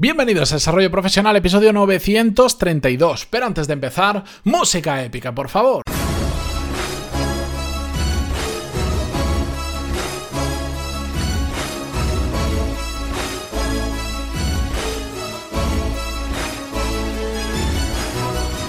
Bienvenidos a Desarrollo Profesional, episodio 932. Pero antes de empezar, música épica, por favor.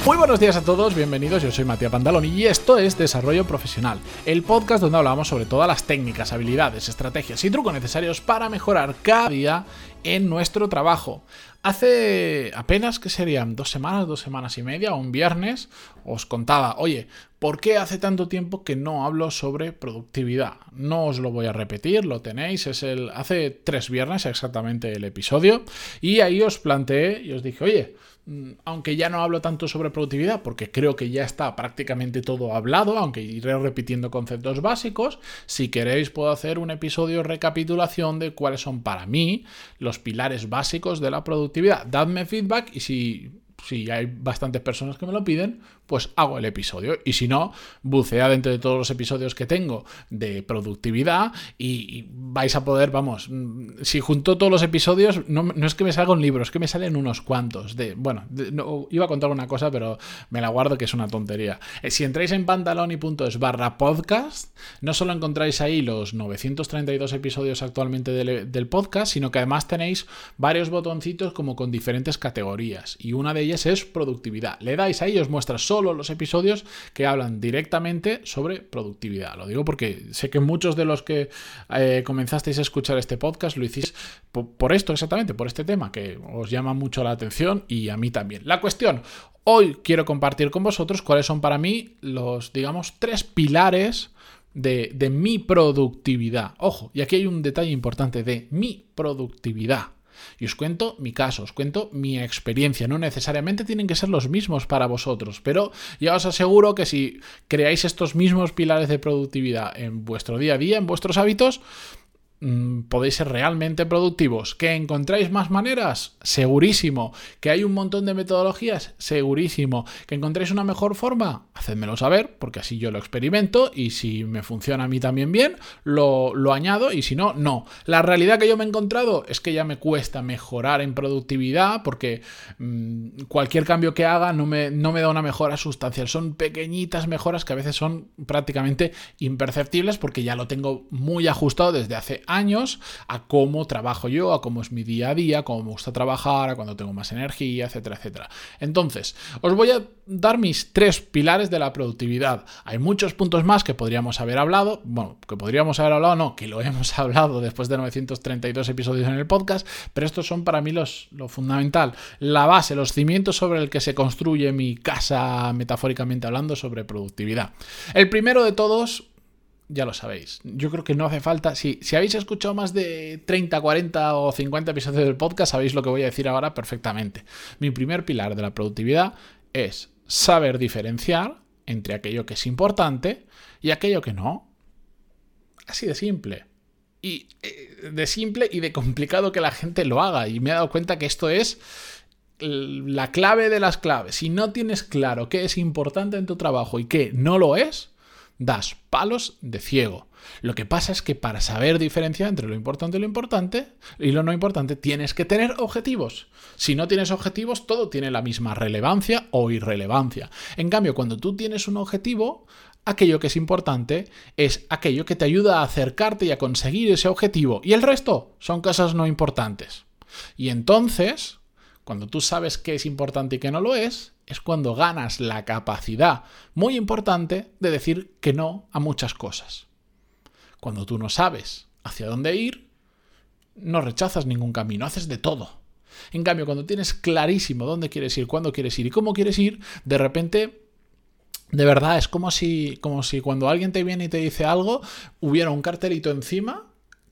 Muy buenos días a todos, bienvenidos, yo soy Matías Pantalón y esto es Desarrollo Profesional, el podcast donde hablamos sobre todas las técnicas, habilidades, estrategias y trucos necesarios para mejorar cada día en nuestro trabajo. Hace apenas, que serían? Dos semanas, dos semanas y media, un viernes, os contaba, oye, ¿por qué hace tanto tiempo que no hablo sobre productividad? No os lo voy a repetir, lo tenéis, es el. hace tres viernes exactamente el episodio, y ahí os planteé y os dije, oye, Mm, aunque ya no hablo tanto sobre productividad, porque creo que ya está prácticamente todo hablado, aunque iré repitiendo conceptos básicos, si queréis puedo hacer un episodio recapitulación de cuáles son para mí los pilares básicos de la productividad. Dadme feedback y si si hay bastantes personas que me lo piden, pues hago el episodio. Y si no, bucea dentro de todos los episodios que tengo de productividad y, vais a poder, vamos, mm, si junto todos los episodios, no, es que me salga un libro, es que me salen unos cuantos. De, bueno, iba a contar una cosa, pero me la guardo que es una tontería. Eh, si entráis en pantaloni.es barra podcast, no solo encontráis ahí los 932 episodios actualmente del, del podcast, sino que además tenéis varios botoncitos como con diferentes categorías. Y una de ellas es productividad. Le dais ahí os muestra solo los episodios que hablan directamente sobre productividad. Lo digo porque sé que muchos de los que eh, comenzasteis a escuchar este podcast lo hiciste por, esto exactamente, por este tema que os llama mucho la atención y a mí también. La cuestión, hoy quiero compartir con vosotros cuáles son para mí los, digamos, tres pilares de, mi productividad. Ojo, y aquí hay un detalle importante de mi productividad. Y os cuento mi caso, os cuento mi experiencia. No necesariamente tienen que ser los mismos para vosotros, pero ya os aseguro que si creáis estos mismos pilares de productividad en vuestro día a día, en vuestros hábitos, Mm, podéis ser realmente productivos. ¿Que encontráis más maneras? Segurísimo. ¿Que hay un montón de metodologías? Segurísimo. ¿Que encontréis una mejor forma? Hacedmelo saber, porque así yo lo experimento y si me funciona a mí también bien, lo, añado y si no, no. La realidad que yo me he encontrado es que ya me cuesta mejorar en productividad porque mm, cualquier cambio que haga no me, no me da una mejora sustancial. Son pequeñitas mejoras que a veces son prácticamente imperceptibles porque ya lo tengo muy ajustado desde hace años a cómo trabajo yo, a cómo es mi día a día, cómo me gusta trabajar, a cuando tengo más energía, etcétera, etcétera. Entonces, os voy a dar mis tres pilares de la productividad. Hay muchos puntos más que podríamos haber hablado, bueno, que podríamos haber hablado, no, que lo hemos hablado después de 932 episodios en el podcast, pero estos son para mí los, lo fundamental, la base, los cimientos sobre el que se construye mi casa, metafóricamente hablando, sobre productividad. El primero de todos, ya lo sabéis. Yo creo que no hace falta. Si, si habéis escuchado más de 30, 40 o 50 episodios del podcast, sabéis lo que voy a decir ahora perfectamente. Mi primer pilar de la productividad es saber diferenciar entre aquello que es importante y aquello que no. Así de simple. Y eh, de simple y de complicado que la gente lo haga. Y me he dado cuenta que esto es la clave de las claves. Si no tienes claro qué es importante en tu trabajo y qué no lo es, das palos de ciego. Lo que pasa es que para saber diferenciar entre lo importante y lo importante y lo no importante tienes que tener objetivos. Si no tienes objetivos, todo tiene la misma relevancia o irrelevancia. En cambio, cuando tú tienes un objetivo, aquello que es importante es aquello que te ayuda a acercarte y a conseguir ese objetivo. Y el resto son cosas no importantes. Y entonces, cuando tú sabes qué es importante y qué no lo es, es cuando ganas la capacidad muy importante de decir que no a muchas cosas. Cuando tú no sabes hacia dónde ir, no rechazas ningún camino, haces de todo. En cambio, cuando tienes clarísimo dónde quieres ir, cuándo quieres ir y cómo quieres ir, de repente de verdad, es como si, como si cuando alguien te viene y te dice algo, hubiera un cartelito encima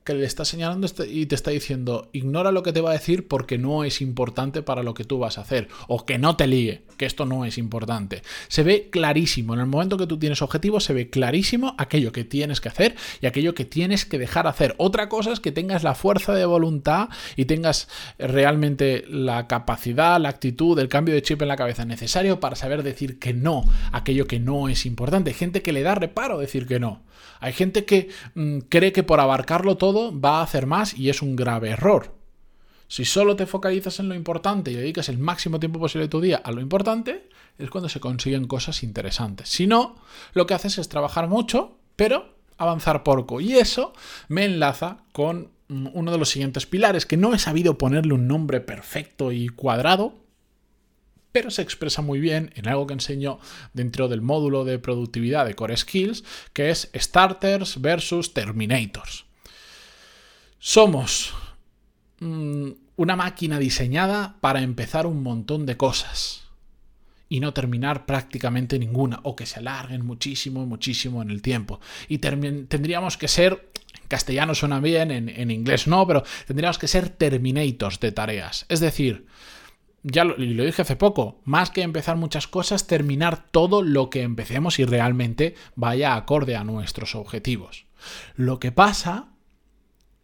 que le está señalando este, y te está diciendo, ignora lo que te va a decir porque no es importante para lo que tú vas a hacer, o que no te líe, que esto no es importante. Se ve clarísimo, en el momento que tú tienes objetivos, se ve clarísimo aquello que tienes que hacer y aquello que tienes que dejar hacer. Otra cosa es que tengas la fuerza de voluntad y tengas realmente la capacidad, la actitud, el cambio de chip en la cabeza necesario para saber decir que no, aquello que no es importante. Hay gente que le da reparo decir que no. Hay gente que mm, cree que por abarcarlo todo va a hacer más y es un grave error. Si solo te focalizas en lo importante y dedicas el máximo tiempo posible de tu día a lo importante, es cuando se consiguen cosas interesantes. Si no, lo que haces es trabajar mucho, pero avanzar poco. Y eso me enlaza con uno de los siguientes pilares, que no he sabido ponerle un nombre perfecto y cuadrado, pero se expresa muy bien en algo que enseño dentro del módulo de productividad de Core Skills, que es Starters versus Terminators. Somos mm, una máquina diseñada para empezar un montón de cosas y no terminar prácticamente ninguna, o que se alarguen muchísimo, muchísimo en el tiempo. Y tendríamos que ser, en castellano suena bien, en, inglés no, pero tendríamos que ser terminators de tareas. Es decir, ya lo dije hace poco, más que empezar muchas cosas, terminar todo lo que empecemos y realmente vaya acorde a nuestros objetivos. Lo que pasa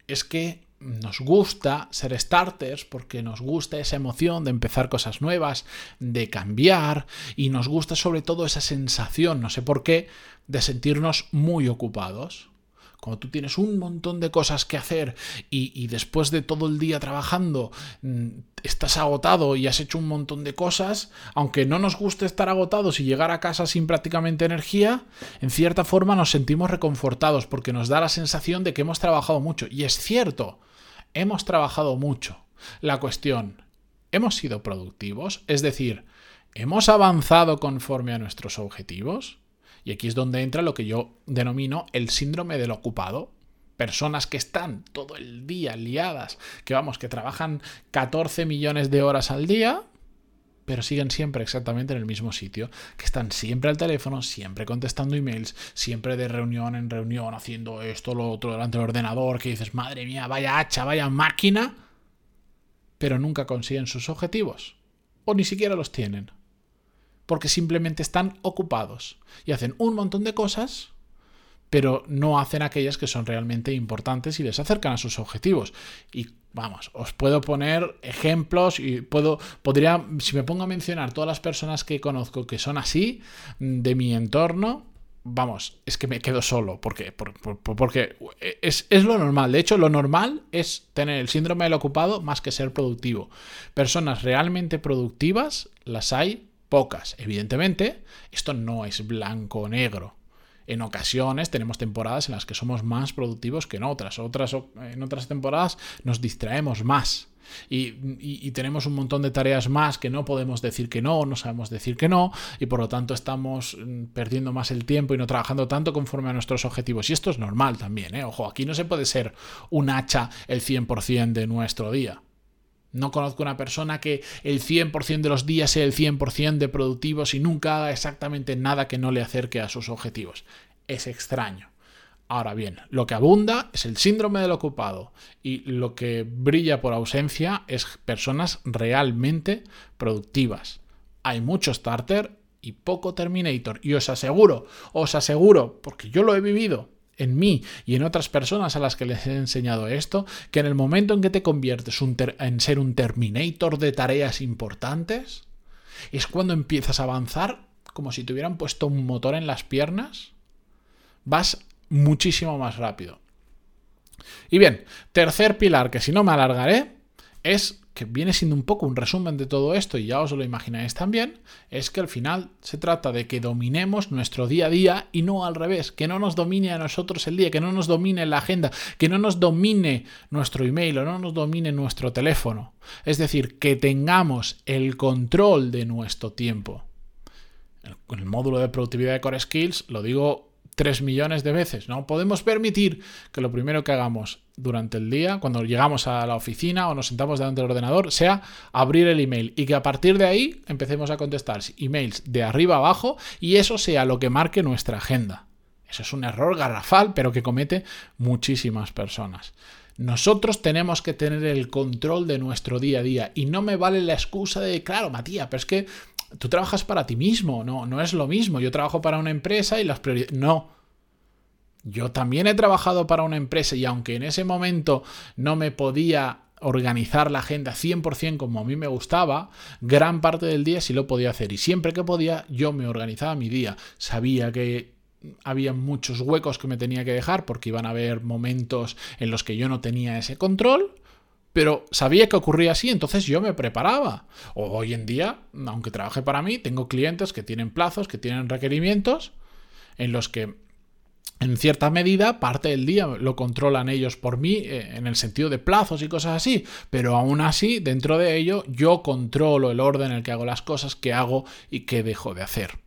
es que nos gusta ser starters porque nos gusta esa emoción de empezar cosas nuevas, de cambiar y nos gusta sobre todo esa sensación, no sé por qué, de sentirnos muy ocupados. Cuando tú tienes un montón de cosas que hacer y, después de todo el día trabajando mm, estás agotado y has hecho un montón de cosas, aunque no nos guste estar agotados y llegar a casa sin prácticamente energía, en cierta forma nos sentimos reconfortados porque nos da la sensación de que hemos trabajado mucho. Y es cierto, hemos trabajado mucho. La cuestión, ¿hemos sido productivos? Es decir, ¿hemos avanzado conforme a nuestros objetivos? Y aquí es donde entra lo que yo denomino el síndrome del ocupado. Personas que están todo el día liadas, que vamos, que trabajan 14 millones de horas al día, pero siguen siempre exactamente en el mismo sitio, que están siempre al teléfono, siempre contestando emails, siempre de reunión en reunión, haciendo esto, lo otro delante del ordenador, que dices, madre mía, vaya hacha, vaya máquina, pero nunca consiguen sus objetivos, o ni siquiera los tienen porque simplemente están ocupados y hacen un montón de cosas, pero no hacen aquellas que son realmente importantes y les acercan a sus objetivos. Y vamos, os puedo poner ejemplos y puedo, podría, si me pongo a mencionar todas las personas que conozco que son así, de mi entorno, vamos, es que me quedo solo, porque, porque es, es, lo normal. De hecho, lo normal es tener el síndrome del ocupado más que ser productivo. Personas realmente productivas las hay pocas. Evidentemente, esto no es blanco o negro. En ocasiones tenemos temporadas en las que somos más productivos que en otras. otras en otras temporadas nos distraemos más. Y, tenemos un montón de tareas más que no podemos decir que no, no sabemos decir que no, y por lo tanto estamos mm, perdiendo más el tiempo y no trabajando tanto conforme a nuestros objetivos. Y esto es normal también, ¿eh? Ojo, aquí no se puede ser un hacha el 100% de nuestro día. No conozco una persona que el 100% de los días sea el 100% de productivos y nunca haga exactamente nada que no le acerque a sus objetivos. Es extraño. Ahora bien, lo que abunda es el síndrome del ocupado y lo que brilla por ausencia es personas realmente productivas. Hay mucho starter y poco terminator y os aseguro, os aseguro, porque yo lo he vivido, en mí y en otras personas a las que les he enseñado esto, que en el momento en que te conviertes en ser un terminator de tareas importantes, es cuando empiezas a avanzar como si te hubieran puesto un motor en las piernas, vas muchísimo más rápido. Y bien, tercer pilar, que si no me alargaré, es que viene siendo un poco un resumen de todo esto y ya os lo imagináis también, es que al final se trata de que dominemos nuestro día a día y no al revés, que no nos domine a nosotros el día, que no nos domine la agenda, que no nos domine nuestro email o no nos domine nuestro teléfono. Es decir, que tengamos el control de nuestro tiempo. Con el módulo de productividad de Core Skills lo digo 3 millones de veces. No podemos permitir que lo primero que hagamos durante el día, cuando llegamos a la oficina o nos sentamos delante del ordenador, sea abrir el email y que a partir de ahí empecemos a contestar emails de arriba abajo y eso sea lo que marque nuestra agenda. Eso es un error garrafal, pero que comete muchísimas personas. Nosotros tenemos que tener el control de nuestro día a día y no me vale la excusa de, claro, Matías, pero es que tú trabajas para ti mismo, no, no es lo mismo. Yo trabajo para una empresa y las prioridades... No. Yo también he trabajado para una empresa y aunque en ese momento no me podía organizar la agenda 100% como a mí me gustaba, gran parte del día sí lo podía hacer y siempre que podía yo me organizaba mi día. Sabía que había muchos huecos que me tenía que dejar porque iban a haber momentos en los que yo no tenía ese control, pero sabía que ocurría así, entonces yo me preparaba. Hoy en día, aunque trabaje para mí, tengo clientes que tienen plazos, que tienen requerimientos, en los que en cierta medida, parte del día lo controlan ellos por mí eh, en el sentido de plazos y cosas así, pero aún así, dentro de ello, yo controlo el orden en el que hago las cosas, qué hago y qué dejo de hacer.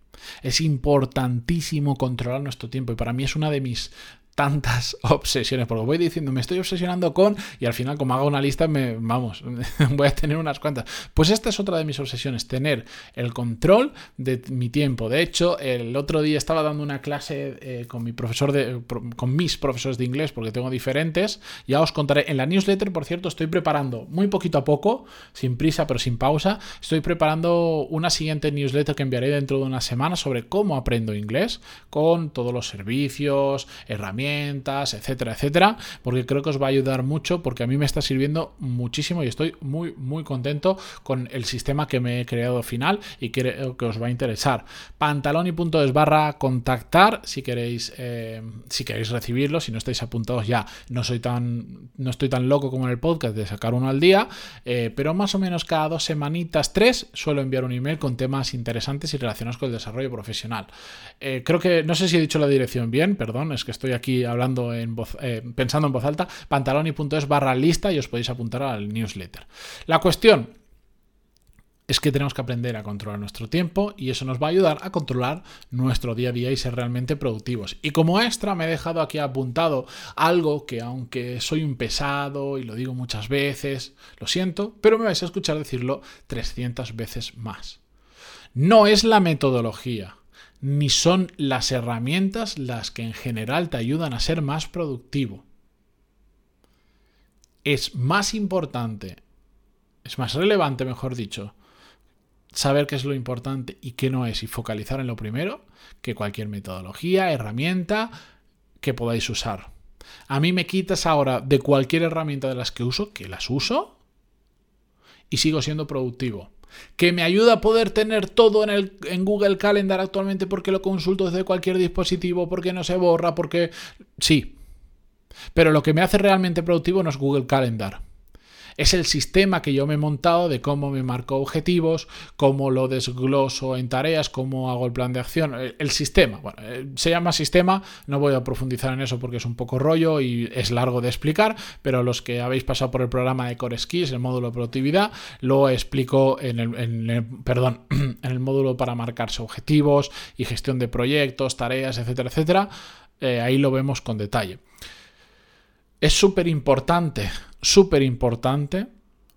Es importantísimo controlar nuestro tiempo y para mí es una de mis tantas obsesiones, porque voy diciendo, me estoy obsesionando con, y al final como hago una lista, me, vamos, voy a tener unas cuantas. Pues esta es otra de mis obsesiones, tener el control de mi tiempo. De hecho, el otro día estaba dando una clase eh, con mi profesor de, con mis profesores de inglés, porque tengo diferentes, ya os contaré. En la newsletter, por cierto, estoy preparando muy poquito a poco, sin prisa pero sin pausa, estoy preparando una siguiente newsletter que enviaré dentro de una semana sobre cómo aprendo inglés, con todos los servicios, herramientas, etcétera, etcétera, porque creo que os va a ayudar mucho, porque a mí me está sirviendo muchísimo y estoy muy, muy contento con el sistema que me he creado final y creo que os va a interesar. Pantaloni.es barra contactar si queréis, eh, si queréis recibirlo, si no estáis apuntados ya, no soy tan, no estoy tan loco como en el podcast de sacar uno al día, eh, pero más o menos cada dos semanitas, tres, suelo enviar un email con temas interesantes y relacionados con el desarrollo profesional. Eh, creo que, no sé si he dicho la dirección bien, perdón, es que estoy aquí hablando en voz, eh, pensando en voz alta, pantaloni.es barra lista y os podéis apuntar al newsletter. La cuestión es que tenemos que aprender a controlar nuestro tiempo y eso nos va a ayudar a controlar nuestro día a día y ser realmente productivos. Y como extra me he dejado aquí apuntado algo que aunque soy un pesado y lo digo muchas veces, lo siento, pero me vais a escuchar decirlo 300 veces más. No es la metodología, ni son las herramientas las que en general te ayudan a ser más productivo. Es más importante, es más relevante, mejor dicho, saber qué es lo importante y qué no es y focalizar en lo primero que cualquier metodología, herramienta que podáis usar. A mí me quitas ahora de cualquier herramienta de las que uso, que las uso, y sigo siendo productivo que me ayuda a poder tener todo en, el, en Google Calendar actualmente porque lo consulto desde cualquier dispositivo, porque no se borra, porque... Sí. Pero lo que me hace realmente productivo no es Google Calendar. Es el sistema que yo me he montado de cómo me marco objetivos, cómo lo desgloso en tareas, cómo hago el plan de acción. El, sistema, bueno, eh, se llama sistema, no voy a profundizar en eso porque es un poco rollo y es largo de explicar, pero los que habéis pasado por el programa de Core Skills, el módulo de productividad, lo explico en el, perdón, en el módulo para marcarse objetivos y gestión de proyectos, tareas, etcétera, etcétera. Eh, ahí lo vemos con detalle. Es súper importante súper importante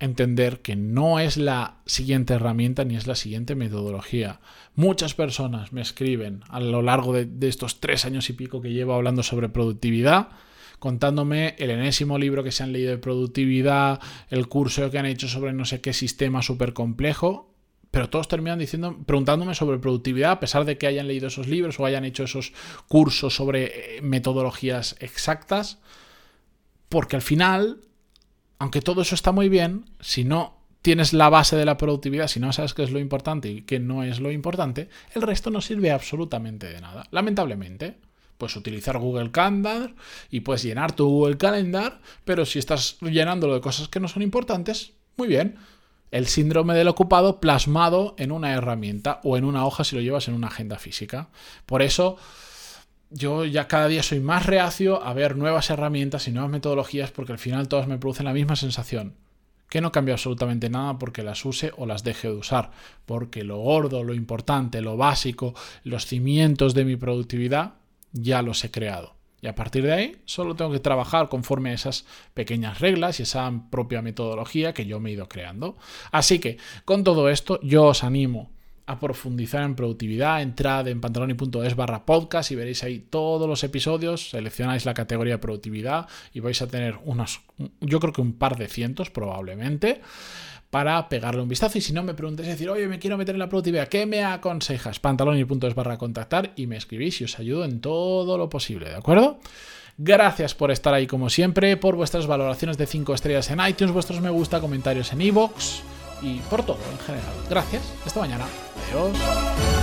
entender que no es la siguiente herramienta ni es la siguiente metodología. Muchas personas me escriben a lo largo de, estos tres años y pico que llevo hablando sobre productividad, contándome el enésimo libro que se han leído de productividad, el curso que han hecho sobre no sé qué sistema súper complejo, pero todos terminan diciendo, preguntándome sobre productividad, a pesar de que hayan leído esos libros o hayan hecho esos cursos sobre eh, metodologías exactas, porque al final aunque todo eso está muy bien, si no tienes la base de la productividad, si no sabes qué es lo importante y qué no es lo importante, el resto no sirve absolutamente de nada. Lamentablemente, puedes utilizar Google Calendar y puedes llenar tu Google Calendar, pero si estás llenándolo de cosas que no son importantes, muy bien. El síndrome del ocupado plasmado en una herramienta o en una hoja si lo llevas en una agenda física. Por eso yo ya cada día soy más reacio a ver nuevas herramientas y nuevas metodologías porque al final todas me producen la misma sensación. Que no cambia absolutamente nada porque las use o las deje de usar. Porque lo gordo, lo importante, lo básico, los cimientos de mi productividad ya los he creado. Y a partir de ahí solo tengo que trabajar conforme a esas pequeñas reglas y esa propia metodología que yo me he ido creando. Así que con todo esto yo os animo a profundizar en productividad, entrad en pantaloni.es barra podcast y veréis ahí todos los episodios, seleccionáis la categoría de productividad y vais a tener unos, yo creo que un par de cientos probablemente para pegarle un vistazo. Y si no, me preguntéis decir, oye, me quiero meter en la productividad, ¿qué me aconsejas? Pantaloni.es barra contactar y me escribís y os ayudo en todo lo posible, ¿de acuerdo? Gracias por estar ahí como siempre, por vuestras valoraciones de 5 estrellas en iTunes, vuestros me gusta, comentarios en iVoox y por todo en general. Gracias. Hasta mañana. Adiós.